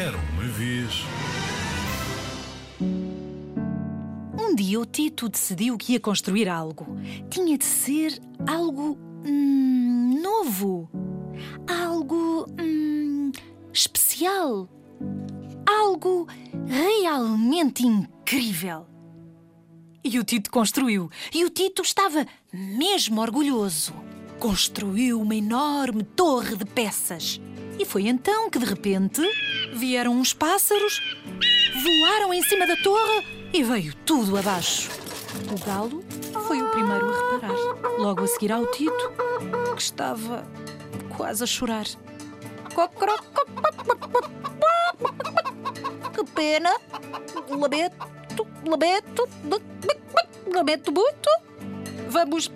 Era uma vez. Um dia o Tito decidiu que ia construir algo. Tinha de ser algo hum, novo, algo hum, especial, algo realmente incrível. E o Tito construiu. E o Tito estava mesmo orgulhoso. Construiu uma enorme torre de peças. E foi então que, de repente, vieram uns pássaros, voaram em cima da torre e veio tudo abaixo. O galo foi o primeiro a reparar. Logo a seguir ao Tito, que estava quase a chorar. Que pena! Lamento, lamento, lamento muito. Vamos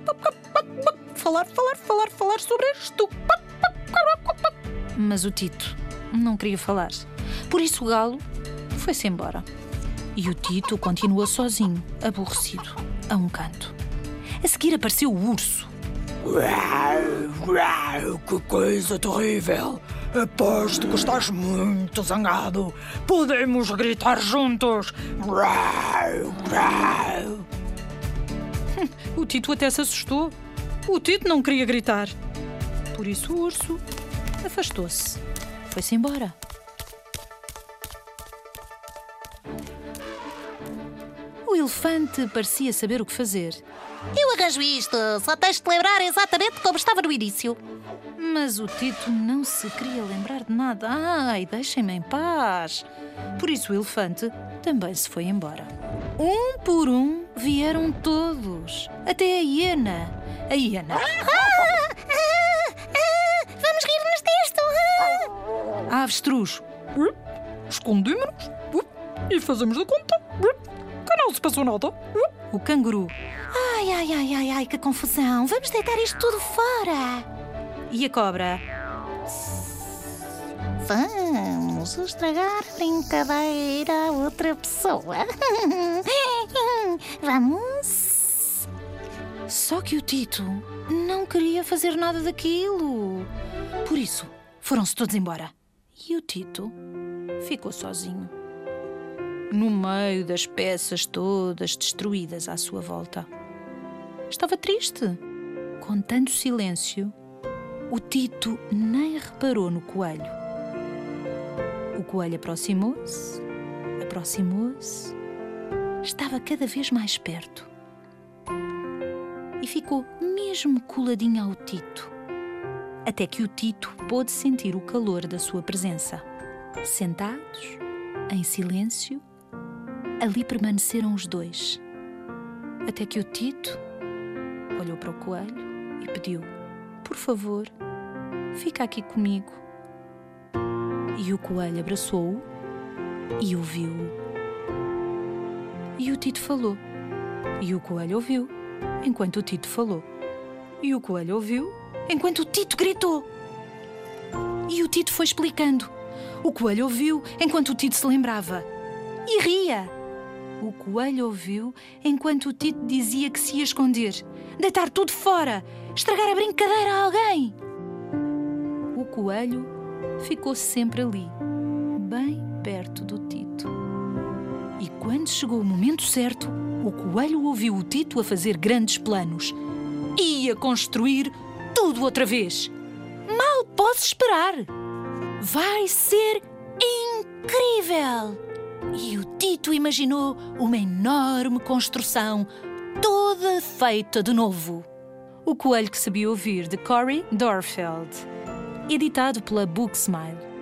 falar, falar, falar, falar sobre isto. Mas o Tito não queria falar. Por isso o galo foi-se embora. E o Tito continuou sozinho, aborrecido, a um canto. A seguir apareceu o urso. Que coisa terrível! Aposto que estás muito zangado. Podemos gritar juntos. O Tito até se assustou. O Tito não queria gritar. Por isso o urso afastou-se. Foi-se embora. O elefante parecia saber o que fazer. Eu arranjo isto, só tens de lembrar exatamente como estava no início. Mas o Tito não se queria lembrar de nada. Ai, deixem-me em paz. Por isso o elefante também se foi embora. Um por um vieram todos, até a hiena. A hiena. Vamos A avestruz. Escondemos-nos e fazemos de conta que não se passou nada. O canguru. Ai, ai, ai, ai, ai, que confusão. Vamos deitar isto tudo fora. E a cobra. Vamos estragar a brincadeira a outra pessoa. Vamos. Só que o Tito não queria fazer nada daquilo. Por isso, foram-se todos embora. E o Tito ficou sozinho. No meio das peças todas destruídas à sua volta. Estava triste. Com tanto silêncio, o Tito nem reparou no coelho. O coelho aproximou-se, aproximou-se, estava cada vez mais perto. E ficou mesmo coladinho ao Tito, até que o Tito pôde sentir o calor da sua presença. Sentados, em silêncio, ali permaneceram os dois, até que o Tito olhou para o coelho e pediu: Por favor, fica aqui comigo. E o coelho abraçou-o e ouviu-o. E o Tito falou. E o coelho ouviu, enquanto o Tito falou. E o coelho ouviu, enquanto o Tito gritou. E o Tito foi explicando. O coelho ouviu, enquanto o Tito se lembrava. E ria. O coelho ouviu, enquanto o Tito dizia que se ia esconder, deitar tudo fora, estragar a brincadeira a alguém. O coelho ficou sempre ali, bem perto do Tito. E quando chegou o momento certo, o coelho ouviu o Tito a fazer grandes planos. Ia construir tudo outra vez. Mal posso esperar. Vai ser incrível! E o Tito imaginou uma enorme construção, toda feita de novo. O Coelho que sabia ouvir, de Cory Dorfeld. Editado pela Booksmile.